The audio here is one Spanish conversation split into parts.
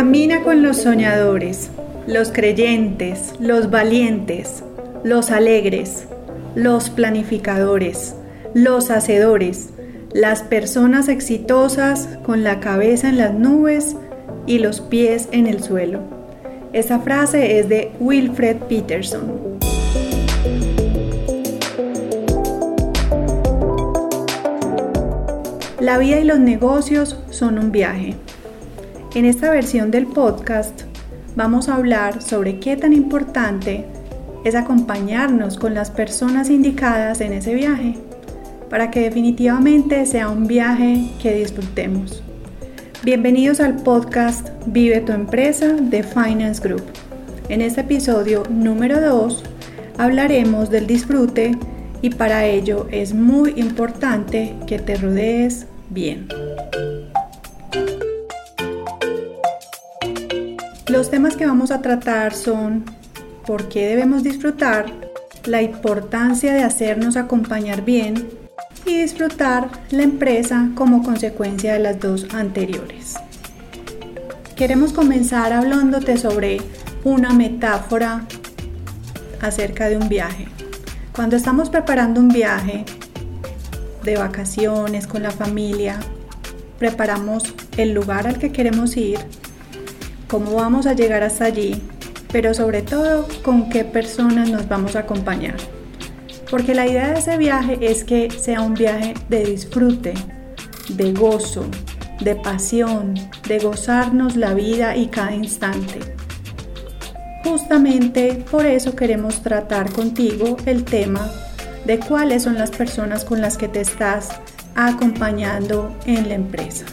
Camina con los soñadores, los creyentes, los valientes, los alegres, los planificadores, los hacedores, las personas exitosas con la cabeza en las nubes y los pies en el suelo. Esa frase es de Wilfred Peterson. La vida y los negocios son un viaje. En esta versión del podcast vamos a hablar sobre qué tan importante es acompañarnos con las personas indicadas en ese viaje para que definitivamente sea un viaje que disfrutemos. Bienvenidos al podcast Vive tu empresa de Finance Group. En este episodio número 2 hablaremos del disfrute y para ello es muy importante que te rodees bien. Los temas que vamos a tratar son por qué debemos disfrutar, la importancia de hacernos acompañar bien y disfrutar la empresa como consecuencia de las dos anteriores. Queremos comenzar hablándote sobre una metáfora acerca de un viaje. Cuando estamos preparando un viaje de vacaciones con la familia, preparamos el lugar al que queremos ir, cómo vamos a llegar hasta allí, pero sobre todo con qué personas nos vamos a acompañar porque la idea de ese viaje es que sea un viaje de disfrute, de gozo, de pasión, de gozarnos la vida y cada instante. Justamente por eso queremos tratar contigo el tema de cuáles son las personas con las que te estás acompañando en la empresa.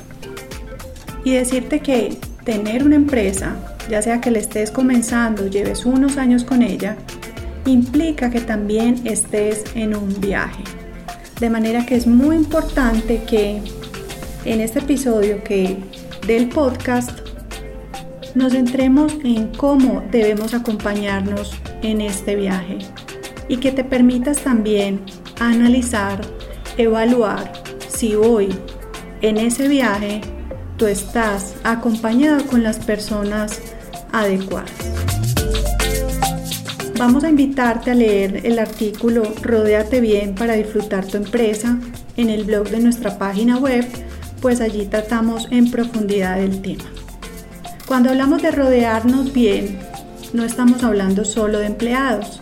Y decirte que tener una empresa, ya sea que le estés comenzando, lleves unos años con ella, implica que también estés en un viaje. De manera que es muy importante que en este episodio que del podcast nos centremos en cómo debemos acompañarnos en este viaje y que te permitas también analizar, evaluar si hoy en ese viaje tú estás acompañado con las personas adecuadas. Vamos a invitarte a leer el artículo Rodéate bien para disfrutar tu empresa en el blog de nuestra página web, pues allí tratamos en profundidad el tema. Cuando hablamos de rodearnos bien, no estamos hablando solo de empleados.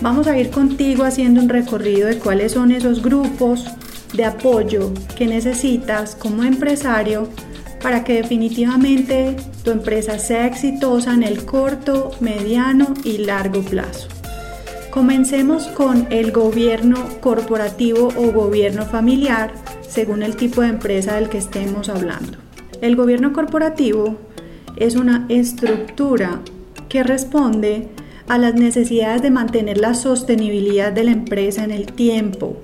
Vamos a ir contigo haciendo un recorrido de cuáles son esos grupos de apoyo que necesitas como empresario para que definitivamente tu empresa sea exitosa en el corto, mediano y largo plazo. Comencemos con el gobierno corporativo o gobierno familiar, según el tipo de empresa del que estemos hablando. El gobierno corporativo es una estructura que responde a las necesidades de mantener la sostenibilidad de la empresa en el tiempo.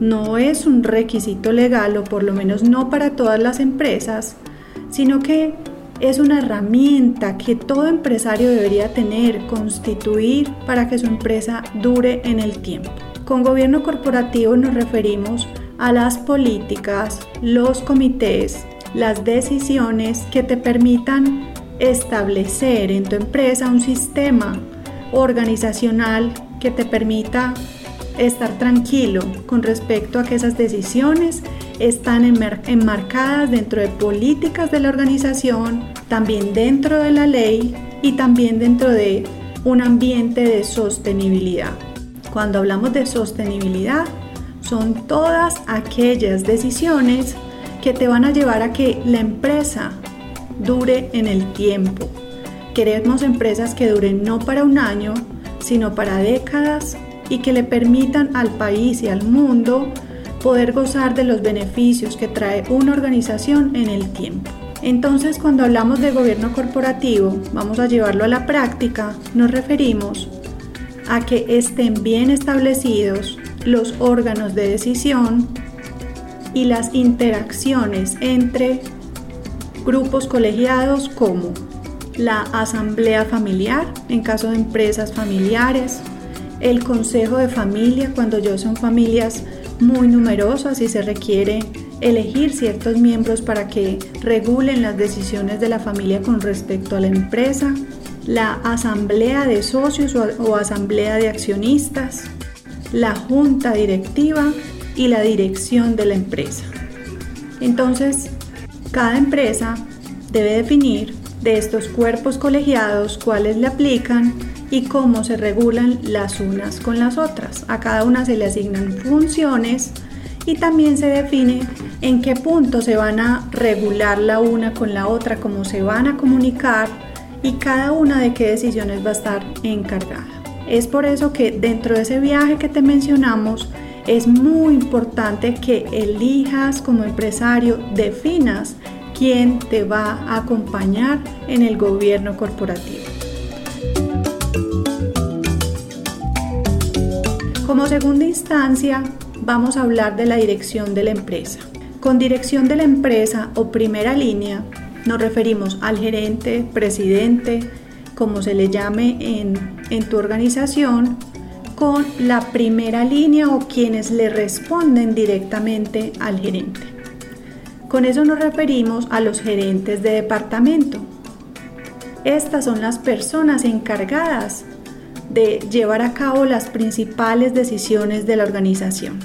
No es un requisito legal o por lo menos no para todas las empresas, sino que es una herramienta que todo empresario debería tener, constituir para que su empresa dure en el tiempo. Con gobierno corporativo nos referimos a las políticas, los comités, las decisiones que te permitan establecer en tu empresa un sistema organizacional que te permita estar tranquilo con respecto a que esas decisiones están enmarcadas dentro de políticas de la organización, también dentro de la ley y también dentro de un ambiente de sostenibilidad. Cuando hablamos de sostenibilidad, son todas aquellas decisiones que te van a llevar a que la empresa dure en el tiempo. Queremos empresas que duren no para un año, sino para décadas y que le permitan al país y al mundo poder gozar de los beneficios que trae una organización en el tiempo. Entonces, cuando hablamos de gobierno corporativo, vamos a llevarlo a la práctica, nos referimos a que estén bien establecidos los órganos de decisión y las interacciones entre grupos colegiados como la asamblea familiar en caso de empresas familiares, el consejo de familia cuando yo son familias muy numerosas y se requiere elegir ciertos miembros para que regulen las decisiones de la familia con respecto a la empresa, la asamblea de socios o, asamblea de accionistas, la junta directiva y la dirección de la empresa. Entonces, cada empresa debe definir de estos cuerpos colegiados cuáles le aplican y cómo se regulan las unas con las otras. A cada una se le asignan funciones y también se define en qué punto se van a regular la una con la otra, cómo se van a comunicar y cada una de qué decisiones va a estar encargada. Es por eso que dentro de ese viaje que te mencionamos, es muy importante que elijas como empresario, definas quién te va a acompañar en el gobierno corporativo. Como segunda instancia, vamos a hablar de la dirección de la empresa. Con dirección de la empresa o primera línea nos referimos al gerente, presidente, como se le llame en, tu organización, con la primera línea o quienes le responden directamente al gerente. Con eso nos referimos a los gerentes de departamento. Estas son las personas encargadas de llevar a cabo las principales decisiones de la organización.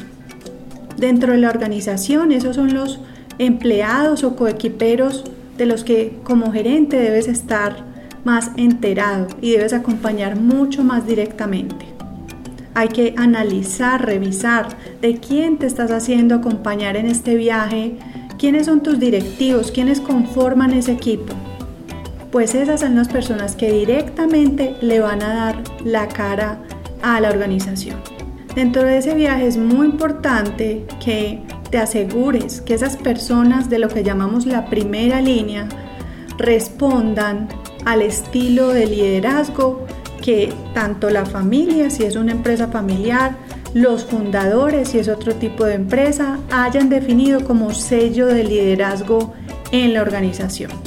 Dentro de la organización, esos son los empleados o coequiperos de los que como gerente debes estar más enterado y debes acompañar mucho más directamente. Hay que analizar, revisar de quién te estás haciendo acompañar en este viaje, quiénes son tus directivos, quiénes conforman ese equipo. Pues esas son las personas que directamente le van a dar la cara a la organización. Dentro de ese viaje es muy importante que te asegures que esas personas de lo que llamamos la primera línea respondan al estilo de liderazgo que tanto la familia, si es una empresa familiar, los fundadores, si es otro tipo de empresa, hayan definido como sello de liderazgo en la organización.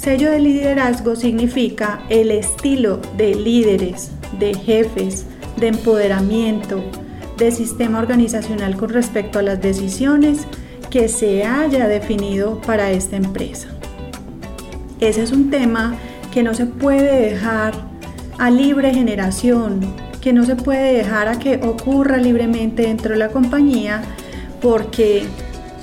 Sello de liderazgo significa el estilo de líderes, de jefes, de empoderamiento, de sistema organizacional con respecto a las decisiones que se haya definido para esta empresa. Ese es un tema que no se puede dejar a libre generación, que no se puede dejar a que ocurra libremente dentro de la compañía, porque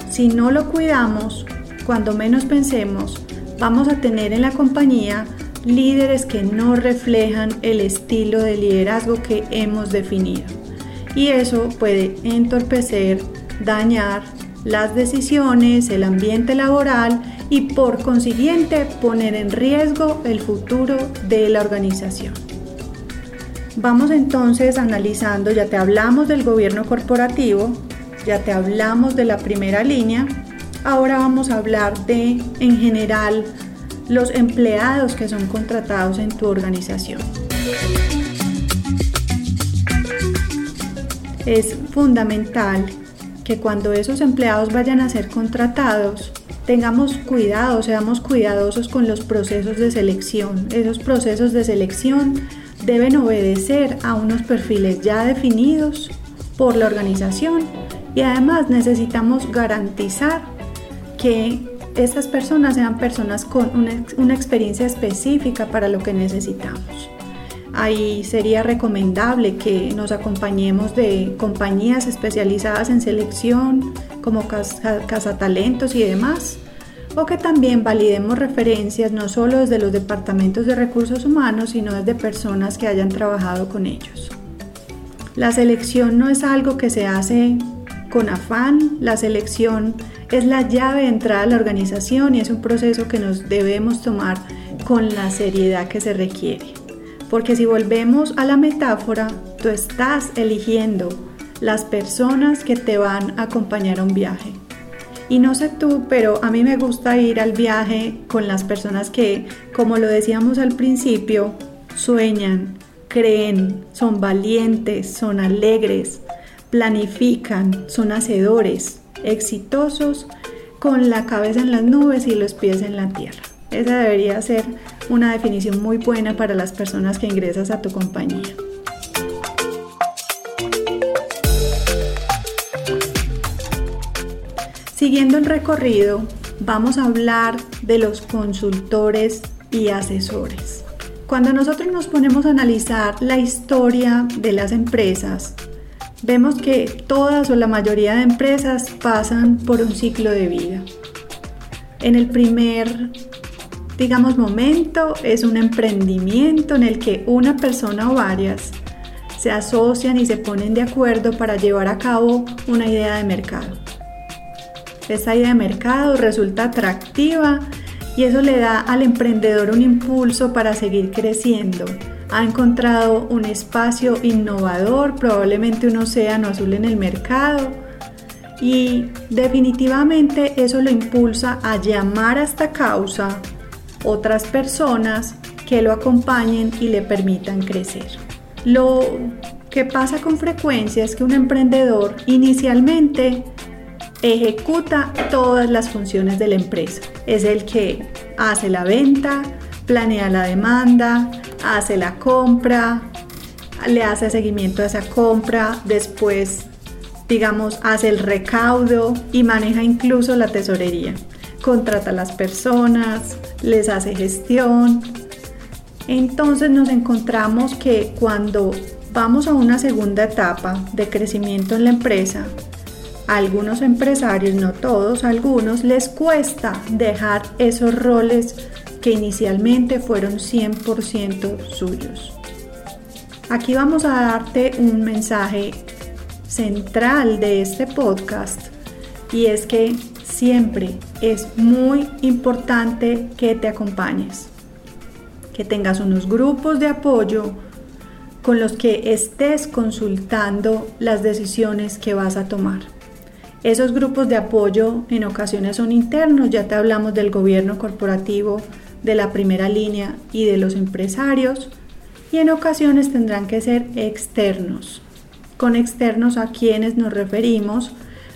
si no lo cuidamos, cuando menos pensemos, vamos a tener en la compañía líderes que no reflejan el estilo de liderazgo que hemos definido y eso puede entorpecer, dañar las decisiones, el ambiente laboral y por consiguiente poner en riesgo el futuro de la organización. Vamos entonces analizando, ya te hablamos del gobierno corporativo, ya te hablamos de la primera línea, ahora vamos a hablar de en general los empleados que son contratados en tu organización. es fundamental que cuando esos empleados vayan a ser contratados, tengamos cuidado, seamos cuidadosos con los procesos de selección. Esos procesos de selección deben obedecer a unos perfiles ya definidos por la organización y además necesitamos garantizar que estas personas sean personas con una, experiencia específica para lo que necesitamos. Ahí sería recomendable que nos acompañemos de compañías especializadas en selección como Casa, Talentos y demás, o que también validemos referencias no solo desde los departamentos de recursos humanos, sino desde personas que hayan trabajado con ellos. La selección no es algo que se hace con afán, la selección es la llave de entrada a la organización y es un proceso que nos debemos tomar con la seriedad que se requiere. Porque si volvemos a la metáfora, tú estás eligiendo las personas que te van a acompañar a un viaje. Y no sé tú, pero a mí me gusta ir al viaje con las personas que, como lo decíamos al principio, sueñan, creen, son valientes, son alegres, planifican, son hacedores, exitosos, con la cabeza en las nubes y los pies en la tierra. Esa debería ser una definición muy buena para las personas que ingresas a tu compañía. Siguiendo el recorrido, vamos a hablar de los consultores y asesores. Cuando nosotros nos ponemos a analizar la historia de las empresas, vemos que todas o la mayoría de empresas pasan por un ciclo de vida. En el primer, digamos, momento es un emprendimiento en el que una persona o varias se asocian y se ponen de acuerdo para llevar a cabo una idea de mercado. Esa idea de mercado resulta atractiva y eso le da al emprendedor un impulso para seguir creciendo. Ha encontrado un espacio innovador, probablemente un océano azul en el mercado y definitivamente eso lo impulsa a llamar a esta causa otras personas que lo acompañen y le permitan crecer. Lo que pasa con frecuencia es que un emprendedor inicialmente ejecuta todas las funciones de la empresa. Es el que hace la venta, planea la demanda, hace la compra, le hace seguimiento a esa compra, después, digamos, hace el recaudo y maneja incluso la tesorería. Contrata a las personas, les hace gestión. Entonces nos encontramos que cuando vamos a una segunda etapa de crecimiento en la empresa, algunos empresarios, no todos, algunos, les cuesta dejar esos roles que inicialmente fueron 100% suyos. Aquí vamos a darte un mensaje central de este podcast y es que siempre es muy importante que te acompañes, que tengas unos grupos de apoyo con los que estés consultando las decisiones que vas a tomar. Esos grupos de apoyo en ocasiones son internos, ya te hablamos del gobierno corporativo, de la primera línea y de los empresarios, y en ocasiones tendrán que ser externos. Con externos a quienes nos referimos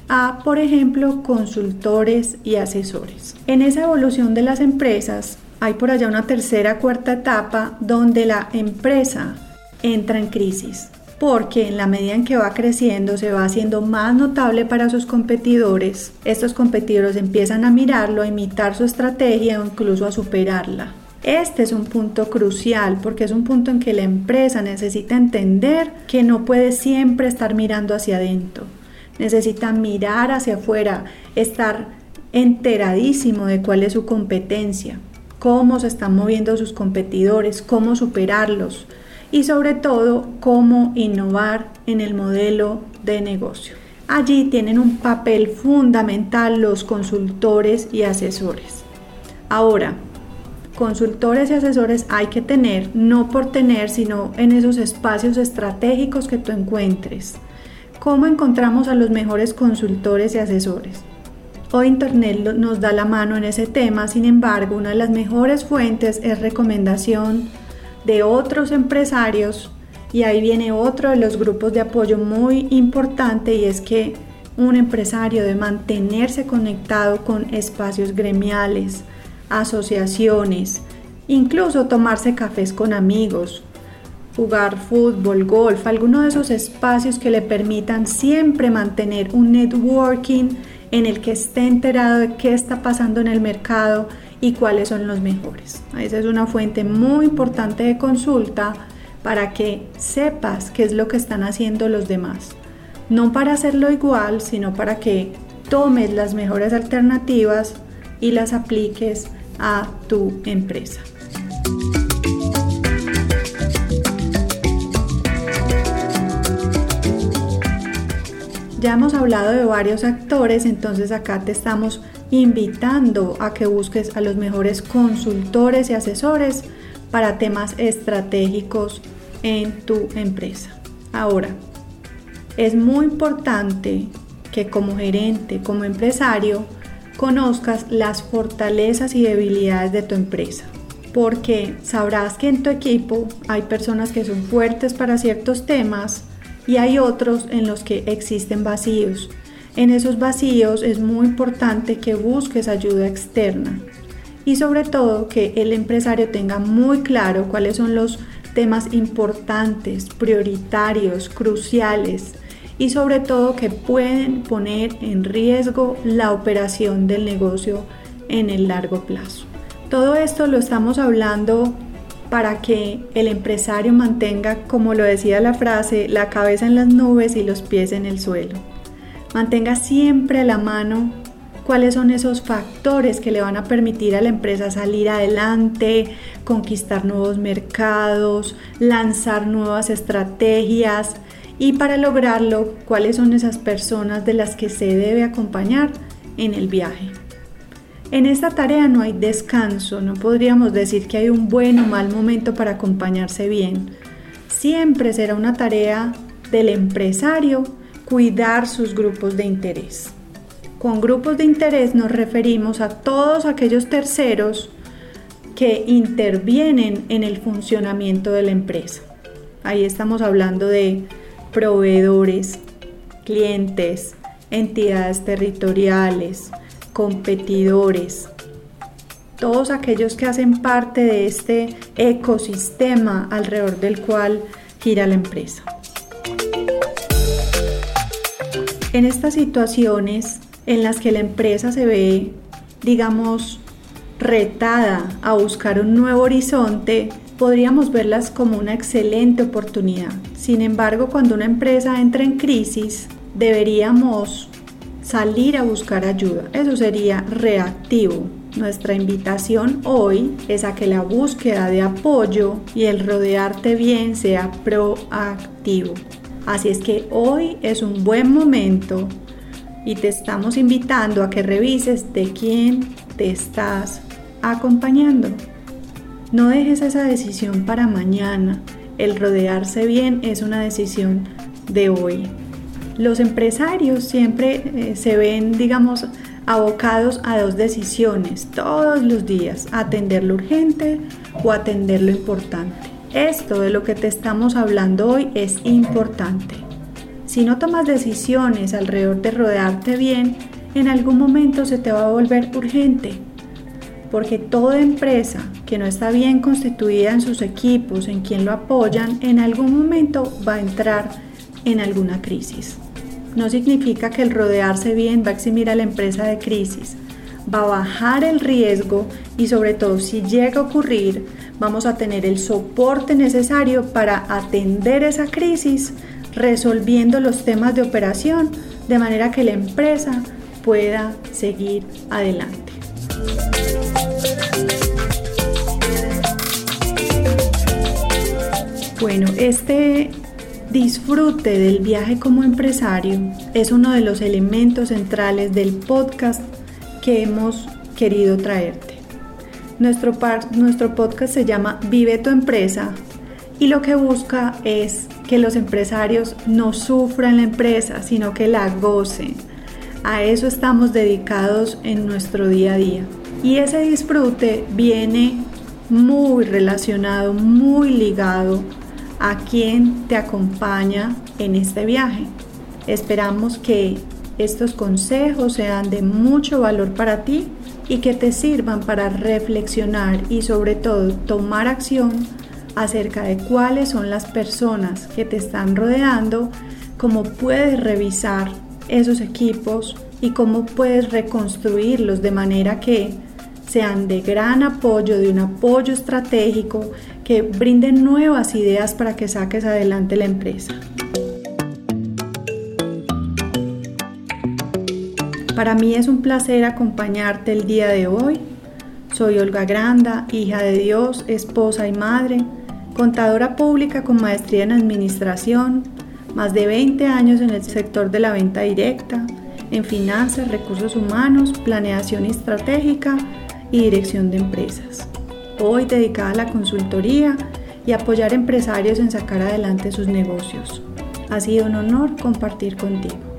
a, por ejemplo, consultores y asesores. En esa evolución de las empresas hay por allá una tercera, cuarta etapa donde la empresa entra en crisis porque en la medida en que va creciendo se va haciendo más notable para sus competidores. Estos competidores empiezan a mirarlo, a imitar su estrategia o incluso a superarla. Este es un punto crucial porque es un punto en que la empresa necesita entender que no puede siempre estar mirando hacia adentro. Necesita mirar hacia afuera, estar enteradísimo de cuál es su competencia, cómo se están moviendo sus competidores, cómo superarlos, y sobre todo cómo innovar en el modelo de negocio. Allí tienen un papel fundamental los consultores y asesores. Ahora, consultores y asesores hay que tener, no por tener, sino en esos espacios estratégicos que tú encuentres. ¿Cómo encontramos a los mejores consultores y asesores? Hoy Internet nos da la mano en ese tema, sin embargo, una de las mejores fuentes es recomendación de otros empresarios y ahí viene otro de los grupos de apoyo muy importante y es que un empresario debe mantenerse conectado con espacios gremiales, asociaciones, incluso tomarse cafés con amigos, jugar fútbol, golf, alguno de esos espacios que le permitan siempre mantener un networking en el que esté enterado de qué está pasando en el mercado y cuáles son los mejores. Esa es una fuente muy importante de consulta para que sepas qué es lo que están haciendo los demás. No para hacerlo igual, sino para que tomes las mejores alternativas y las apliques a tu empresa. Ya hemos hablado de varios actores, entonces acá te estamos invitando a que busques a los mejores consultores y asesores para temas estratégicos en tu empresa. Ahora, es muy importante que como gerente, como empresario, conozcas las fortalezas y debilidades de tu empresa. Porque sabrás que en tu equipo hay personas que son fuertes para ciertos temas y hay otros en los que existen vacíos en esos vacíos es muy importante que busques ayuda externa y sobre todo que el empresario tenga muy claro cuáles son los temas importantes, prioritarios, cruciales y sobre todo que pueden poner en riesgo la operación del negocio en el largo plazo. Todo esto lo estamos hablando para que el empresario mantenga, como lo decía la frase, la cabeza en las nubes y los pies en el suelo. Mantenga siempre a la mano cuáles son esos factores que le van a permitir a la empresa salir adelante, conquistar nuevos mercados, lanzar nuevas estrategias y para lograrlo, cuáles son esas personas de las que se debe acompañar en el viaje. En esta tarea no hay descanso, no podríamos decir que hay un buen o mal momento para acompañarse bien. Siempre será una tarea del empresario cuidar sus grupos de interés. Con grupos de interés nos referimos a todos aquellos terceros que intervienen en el funcionamiento de la empresa. Ahí estamos hablando de proveedores, clientes, entidades territoriales, competidores, todos aquellos que hacen parte de este ecosistema alrededor del cual gira la empresa. En estas situaciones en las que la empresa se ve, digamos, retada a buscar un nuevo horizonte, podríamos verlas como una excelente oportunidad. Sin embargo, cuando una empresa entra en crisis, deberíamos salir a buscar ayuda. Eso sería reactivo. Nuestra invitación hoy es a que la búsqueda de apoyo y el rodearte bien sea proactivo. Así es que hoy es un buen momento y te estamos invitando a que revises de quién te estás acompañando. No dejes esa decisión para mañana. El rodearse bien es una decisión de hoy. Los empresarios siempre eh, se ven, digamos, abocados a dos decisiones todos los días, atender lo urgente o atender lo importante. Esto de lo que te estamos hablando hoy es importante. Si no tomas decisiones alrededor de rodearte bien, en algún momento se te va a volver urgente. Porque toda empresa que no está bien constituida en sus equipos, en quien lo apoyan, en algún momento va a entrar en alguna crisis. No significa que el rodearse bien va a eximir a la empresa de crisis. Va a bajar el riesgo y sobre todo si llega a ocurrir, vamos a tener el soporte necesario para atender esa crisis, resolviendo los temas de operación de manera que la empresa pueda seguir adelante. Bueno, este disfrute del viaje como empresario es uno de los elementos centrales del podcast que hemos querido traerte. Nuestro, nuestro podcast se llama Vive tu empresa y lo que busca es que los empresarios no sufran la empresa, sino que la gocen. A eso estamos dedicados en nuestro día a día. Y ese disfrute viene muy relacionado, muy ligado a quien te acompaña en este viaje. Esperamos que estos consejos sean de mucho valor para ti y que te sirvan para reflexionar y sobre todo tomar acción acerca de cuáles son las personas que te están rodeando, cómo puedes revisar esos equipos y cómo puedes reconstruirlos de manera que sean de gran apoyo, de un apoyo estratégico, que brinden nuevas ideas para que saques adelante la empresa. Para mí es un placer acompañarte el día de hoy. Soy Olga Granda, hija de Dios, esposa y madre, contadora pública con maestría en administración, más de 20 años en el sector de la venta directa, en finanzas, recursos humanos, planeación estratégica y dirección de empresas. Hoy dedicada a la consultoría y apoyar empresarios en sacar adelante sus negocios. Ha sido un honor compartir contigo.